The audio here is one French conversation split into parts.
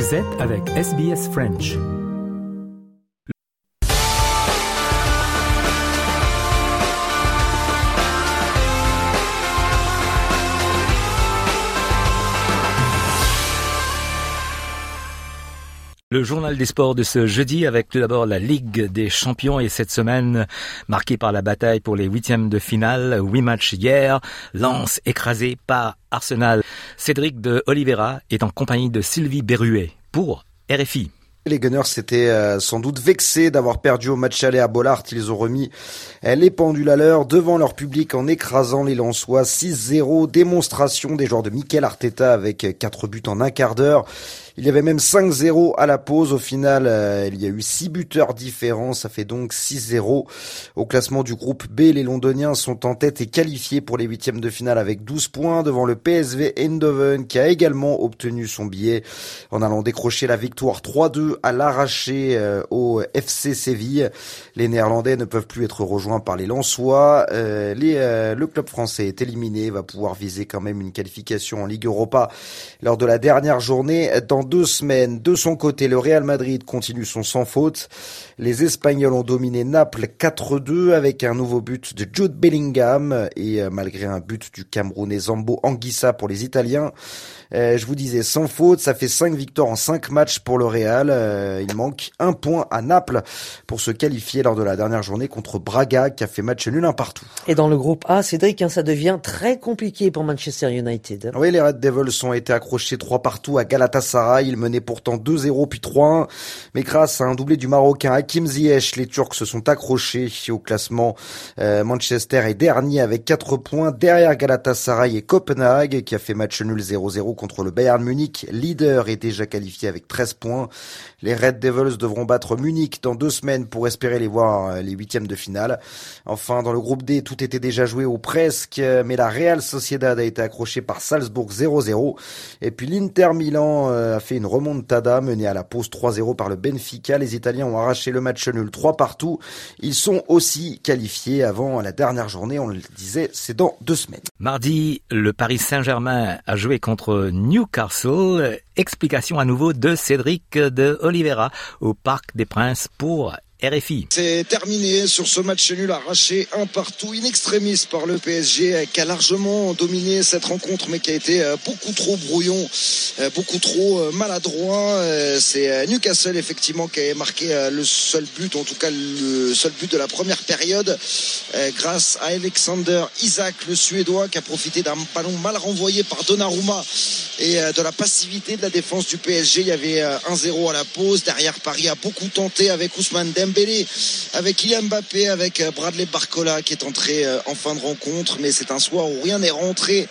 Vous avec SBS French. Le journal des sports de ce jeudi avec tout d'abord la Ligue des champions et cette semaine marquée par la bataille pour les huitièmes de finale. Huit matchs hier, Lance écrasé par Arsenal. Cédric de Oliveira est en compagnie de Sylvie Berruet pour RFI. Les Gunners s'étaient euh, sans doute vexés d'avoir perdu au match aller à Bollard. Ils ont remis euh, les pendules à l'heure devant leur public en écrasant les Lensois 6-0. Démonstration des joueurs de Mikel Arteta avec quatre buts en un quart d'heure. Il y avait même 5-0 à la pause. Au final, euh, il y a eu 6 buteurs différents. Ça fait donc 6-0. Au classement du groupe B, les Londoniens sont en tête et qualifiés pour les huitièmes de finale avec 12 points devant le PSV Eindhoven qui a également obtenu son billet en allant décrocher la victoire 3-2 à l'arraché euh, au FC Séville. Les Néerlandais ne peuvent plus être rejoints par les Lensois. Euh, le club français est éliminé, va pouvoir viser quand même une qualification en Ligue Europa lors de la dernière journée dans deux semaines. De son côté, le Real Madrid continue son sans faute. Les Espagnols ont dominé Naples 4-2 avec un nouveau but de Jude Bellingham et euh, malgré un but du Camerounais Zambo Anguissa pour les Italiens. Euh, je vous disais sans faute, ça fait 5 victoires en 5 matchs pour le Real. Euh, il manque un point à Naples pour se qualifier lors de la dernière journée contre Braga qui a fait match nul un partout. Et dans le groupe A, Cédric, hein, ça devient très compliqué pour Manchester United. Oui, les Red Devils ont été accrochés 3 partout à Galatasaray. Ils menaient pourtant 2-0 puis 3-1. Mais grâce à un doublé du Marocain Hakim Ziyech, les Turcs se sont accrochés au classement. Euh, Manchester est dernier avec 4 points derrière Galatasaray et Copenhague qui a fait match nul 0-0 contre le Bayern Munich. Leader est déjà qualifié avec 13 points. Les Red Devils devront battre Munich dans deux semaines pour espérer les voir euh, les huitièmes de finale. Enfin, dans le groupe D, tout était déjà joué ou presque, mais la Real Sociedad a été accrochée par Salzbourg 0-0. Et puis l'Inter Milan euh, fait une remontada menée à la pause 3-0 par le Benfica. Les Italiens ont arraché le match nul 3 partout. Ils sont aussi qualifiés avant la dernière journée. On le disait, c'est dans deux semaines. Mardi, le Paris Saint-Germain a joué contre Newcastle. Explication à nouveau de Cédric de Oliveira au Parc des Princes pour RFI. C'est terminé sur ce match nul arraché un partout in extremis par le PSG qui a largement dominé cette rencontre mais qui a été euh, beaucoup trop brouillon, euh, beaucoup trop euh, maladroit. C'est Newcastle effectivement qui a marqué le seul but, en tout cas le seul but de la première période grâce à Alexander Isaac, le Suédois qui a profité d'un ballon mal renvoyé par Donnarumma et de la passivité de la défense du PSG. Il y avait 1-0 à la pause. Derrière Paris a beaucoup tenté avec Ousmane Dembélé avec Kylian Mbappé, avec euh, Bradley Barcola qui est entré euh, en fin de rencontre. Mais c'est un soir où rien n'est rentré,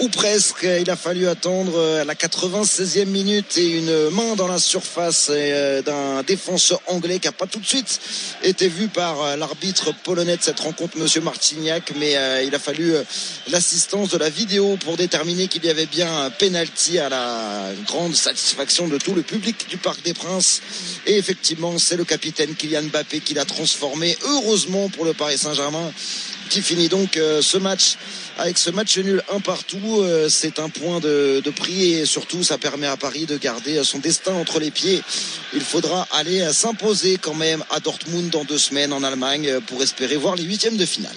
ou presque. Il a fallu attendre euh, la 96e minute et une main dans la surface d'un défenseur anglais qui n'a pas tout de suite été vu par l'arbitre polonais de cette rencontre, Monsieur Martignac. Mais il a fallu l'assistance de la vidéo pour déterminer qu'il y avait bien un penalty à la grande satisfaction de tout le public du Parc des Princes. Et effectivement, c'est le capitaine Kylian Mbappé qui l'a transformé. Heureusement pour le Paris Saint-Germain qui finit donc euh, ce match avec ce match nul un partout. Euh, c'est un point de, de, prix et surtout ça permet à Paris de garder son destin entre les pieds. Il faudra aller s'imposer quand même à Dortmund dans deux semaines en Allemagne pour espérer voir les huitièmes de finale.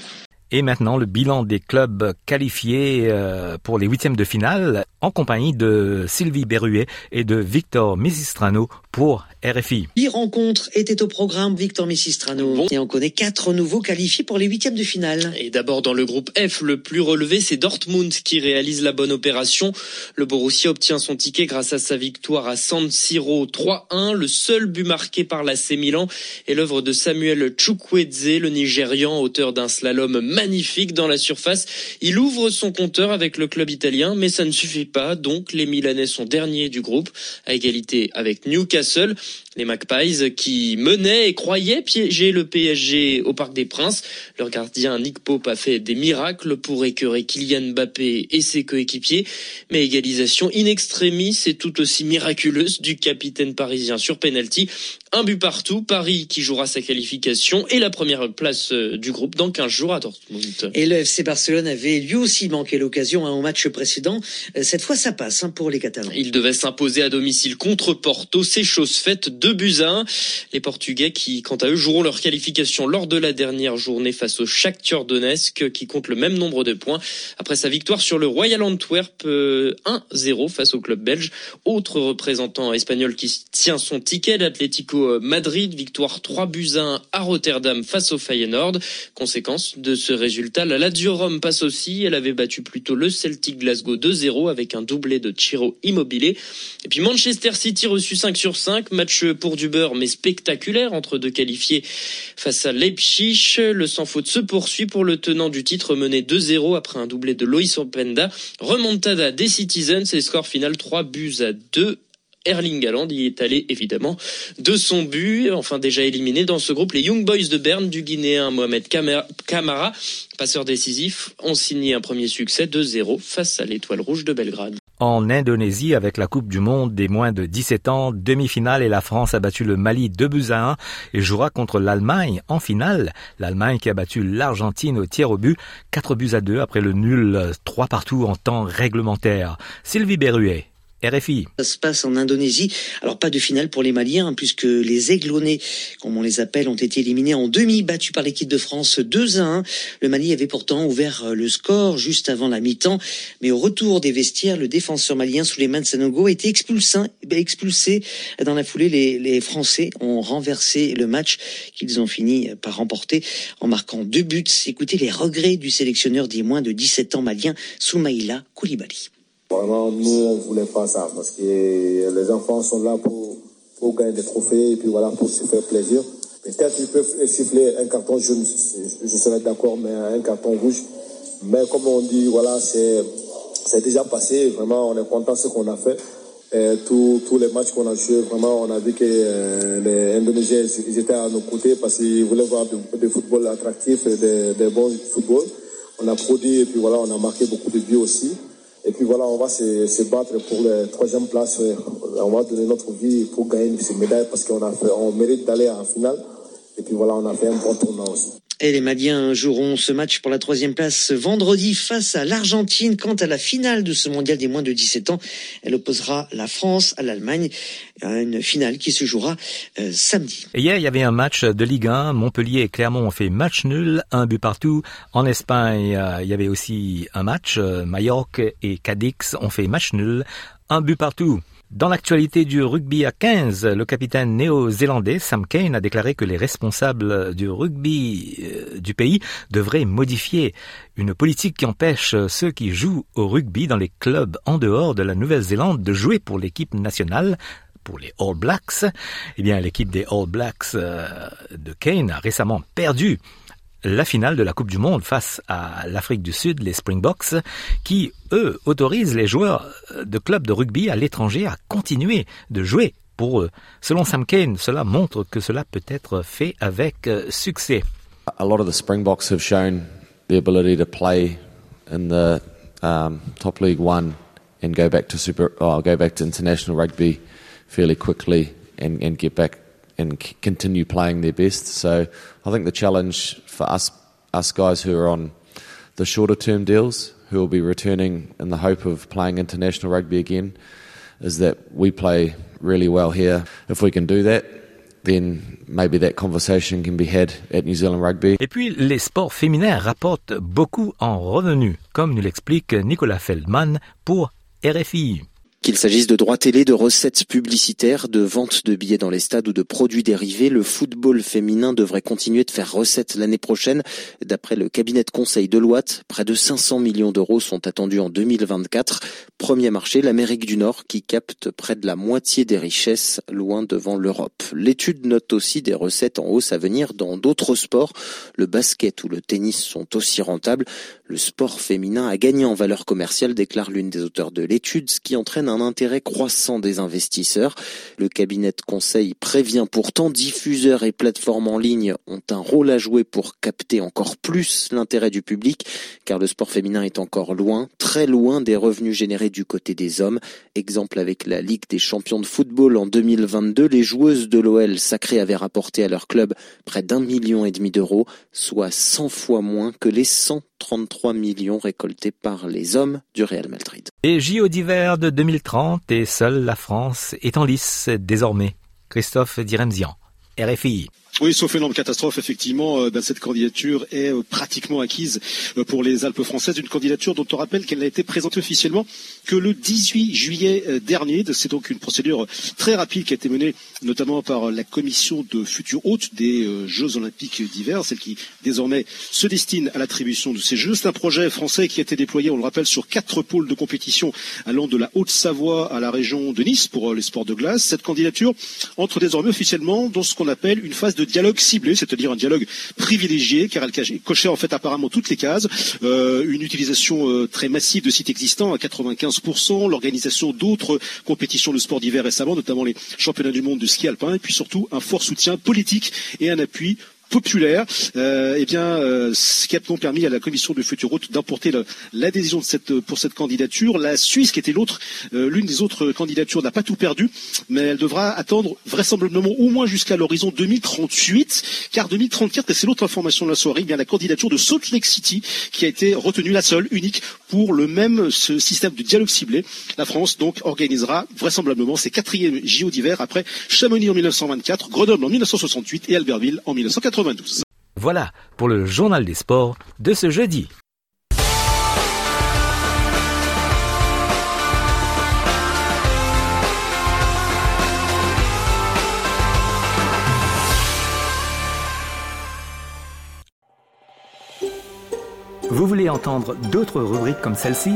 Et maintenant, le bilan des clubs qualifiés euh, pour les huitièmes de finale en compagnie de Sylvie Berruet et de Victor Misistrano pour RFI. Huit rencontres étaient au programme Victor Messistrano. Et on connaît quatre nouveaux qualifiés pour les huitièmes de finale. Et d'abord dans le groupe F, le plus relevé, c'est Dortmund qui réalise la bonne opération. Le Borussia obtient son ticket grâce à sa victoire à San Siro 3-1. Le seul but marqué par l'AC Milan est l'œuvre de Samuel Chukwueze, le Nigérian, auteur d'un slalom magnifique dans la surface. Il ouvre son compteur avec le club italien, mais ça ne suffit pas. Donc les Milanais sont derniers du groupe, à égalité avec Newcastle. Les Magpies qui menaient et croyaient piéger le PSG au Parc des Princes. Leur gardien Nick Pope a fait des miracles pour écœurer Kylian Mbappé et ses coéquipiers. Mais égalisation in extremis et tout aussi miraculeuse du capitaine parisien sur penalty. Un but partout. Paris qui jouera sa qualification et la première place euh, du groupe dans 15 jours à Dortmund. Et le FC Barcelone avait lui aussi manqué l'occasion hein, au match précédent. Euh, cette fois, ça passe hein, pour les Catalans. Il devait s'imposer à domicile contre Porto. C'est chose faite. Deux buts à 1. Les Portugais qui, quant à eux, joueront leur qualification lors de la dernière journée face au Shakhtar Donetsk qui compte le même nombre de points après sa victoire sur le Royal Antwerp 1-0 euh, face au club belge. Autre représentant espagnol qui tient son ticket, l'Atlético Madrid, victoire 3 buts à 1 à Rotterdam face au Feyenoord. Conséquence de ce résultat, la Lazio Rome passe aussi. Elle avait battu plutôt le Celtic Glasgow 2-0 avec un doublé de Chiro Immobilier. Et puis Manchester City reçu 5 sur 5, match pour du beurre mais spectaculaire entre deux qualifiés face à Leipzig. Le sans faute se poursuit pour le tenant du titre mené 2-0 après un doublé de Loïs Openda. Remontada des Citizens et score final 3 buts à 2 Erling Haaland y est allé évidemment de son but, enfin déjà éliminé dans ce groupe. Les Young Boys de Berne du Guinéen Mohamed Kamara, passeur décisif, ont signé un premier succès 2-0 face à l'Étoile Rouge de Belgrade. En Indonésie, avec la Coupe du Monde des moins de 17 ans, demi-finale et la France a battu le Mali 2 buts à 1 et jouera contre l'Allemagne en finale. L'Allemagne qui a battu l'Argentine au tiers au but, 4 buts à 2 après le nul 3 partout en temps réglementaire. Sylvie Berruet. Ça se passe en Indonésie. Alors pas de finale pour les Maliens, hein, puisque les Aiglonnais, comme on les appelle, ont été éliminés en demi, battus par l'équipe de France 2 à 1. Le Mali avait pourtant ouvert euh, le score juste avant la mi-temps, mais au retour des vestiaires, le défenseur malien Souleymane Sanogo a été expulsé. Ben, expulsé. Dans la foulée, les, les Français ont renversé le match qu'ils ont fini par remporter en marquant deux buts. Écoutez les regrets du sélectionneur des moins de 17 ans malien, Soumaïla Koulibaly. Vraiment, nous, on voulais pas ça parce que les enfants sont là pour, pour gagner des trophées et puis voilà, pour se faire plaisir. Peut-être qu'ils peuvent siffler un carton jaune, je, serais d'accord, mais un carton rouge. Mais comme on dit, voilà, c'est, déjà passé. Vraiment, on est content de ce qu'on a fait. Tous, les matchs qu'on a joués, vraiment, on a vu que euh, les Indonésiens, ils étaient à nos côtés parce qu'ils voulaient voir du, football attractif des, bons football. On a produit et puis voilà, on a marqué beaucoup de buts aussi. Et puis voilà, on va se, battre pour la troisième place. On va donner notre vie pour gagner ces médailles parce qu'on a fait, on mérite d'aller en finale. Et puis voilà, on a fait un bon tournoi aussi. Et les Maliens joueront ce match pour la troisième place vendredi face à l'Argentine. Quant à la finale de ce mondial des moins de 17 ans, elle opposera la France à l'Allemagne. Une finale qui se jouera euh, samedi. hier, il y avait un match de Ligue 1. Montpellier et Clermont ont fait match nul, un but partout. En Espagne, euh, il y avait aussi un match. Euh, Mallorca et Cadix ont fait match nul, un but partout. Dans l'actualité du rugby à 15, le capitaine néo-zélandais Sam Kane a déclaré que les responsables du rugby euh, du pays devraient modifier une politique qui empêche ceux qui jouent au rugby dans les clubs en dehors de la Nouvelle-Zélande de jouer pour l'équipe nationale pour les All Blacks. Eh bien, l'équipe des All Blacks euh, de Kane a récemment perdu la finale de la Coupe du Monde face à l'Afrique du Sud, les Springboks, qui, eux, autorisent les joueurs de clubs de rugby à l'étranger à continuer de jouer pour eux. Selon Sam Kane, cela montre que cela peut être fait avec euh, succès. A lot of the Springboks have shown the ability to play in the um, top league one and go back to super, oh, go back to international rugby fairly quickly and, back and c- continue playing their best. So I think the challenge for us, us guys who are on the shorter term deals, who will be returning in the hope of playing international rugby again, is that we play really well here. If we can do that, then maybe that conversation can be had at New Zealand Rugby. Et puis, les sports féminins rapportent beaucoup en revenus, comme nous l'explique Nicolas Feldman pour RFI. Qu'il s'agisse de droits télé, de recettes publicitaires, de ventes de billets dans les stades ou de produits dérivés, le football féminin devrait continuer de faire recette l'année prochaine. D'après le cabinet de conseil de Loite, près de 500 millions d'euros sont attendus en 2024. Premier marché, l'Amérique du Nord, qui capte près de la moitié des richesses, loin devant l'Europe. L'étude note aussi des recettes en hausse à venir dans d'autres sports. Le basket ou le tennis sont aussi rentables. Le sport féminin a gagné en valeur commerciale, déclare l'une des auteurs de l'étude, ce qui entraîne un intérêt croissant des investisseurs. Le cabinet de conseil prévient pourtant diffuseurs et plateformes en ligne ont un rôle à jouer pour capter encore plus l'intérêt du public, car le sport féminin est encore loin, très loin des revenus générés du côté des hommes. Exemple avec la Ligue des champions de football en 2022, les joueuses de l'OL sacrées avaient rapporté à leur club près d'un million et demi d'euros, soit 100 fois moins que les 133 millions récoltés par les hommes du Real Madrid. Et JO d'hiver de 2030 et seule la France est en lice désormais. Christophe Diremzian, RFI. Oui, sauf énorme catastrophe, effectivement, euh, ben, cette candidature est euh, pratiquement acquise euh, pour les Alpes françaises. Une candidature dont on rappelle qu'elle n'a été présentée officiellement que le 18 juillet dernier. C'est donc une procédure très rapide qui a été menée notamment par la commission de futurs hôtes des Jeux olympiques d'hiver, celle qui désormais se destine à l'attribution de ces Jeux. C'est un projet français qui a été déployé, on le rappelle, sur quatre pôles de compétition allant de la Haute-Savoie à la région de Nice pour les sports de glace. Cette candidature entre désormais officiellement dans ce qu'on appelle une phase de dialogue ciblé, c'est-à-dire un dialogue privilégié, car elle cochait en fait apparemment toutes les cases, euh, une utilisation euh, très massive de sites existants à 95%, l'organisation d'autres compétitions de sport d'hiver récemment, notamment les championnats du monde de ski alpin, et puis surtout un fort soutien politique et un appui populaire, euh, eh bien, euh, ce qui a permis à la commission de future route d'importer l'adhésion cette, pour cette candidature. La Suisse, qui était l'autre, euh, l'une des autres candidatures, n'a pas tout perdu, mais elle devra attendre vraisemblablement au moins jusqu'à l'horizon 2038, car 2034, et c'est l'autre information de la soirée, eh bien la candidature de Salt Lake City qui a été retenue, la seule, unique, pour le même ce système de dialogue ciblé. La France donc organisera vraisemblablement ses quatrièmes JO d'hiver après Chamonix en 1924, Grenoble en 1968 et Albertville en 1980. Voilà pour le journal des sports de ce jeudi. Vous voulez entendre d'autres rubriques comme celle-ci?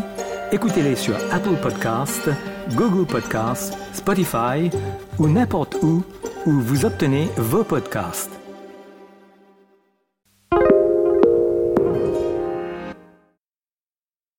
Écoutez-les sur Apple Podcasts, Google Podcasts, Spotify ou n'importe où où vous obtenez vos podcasts.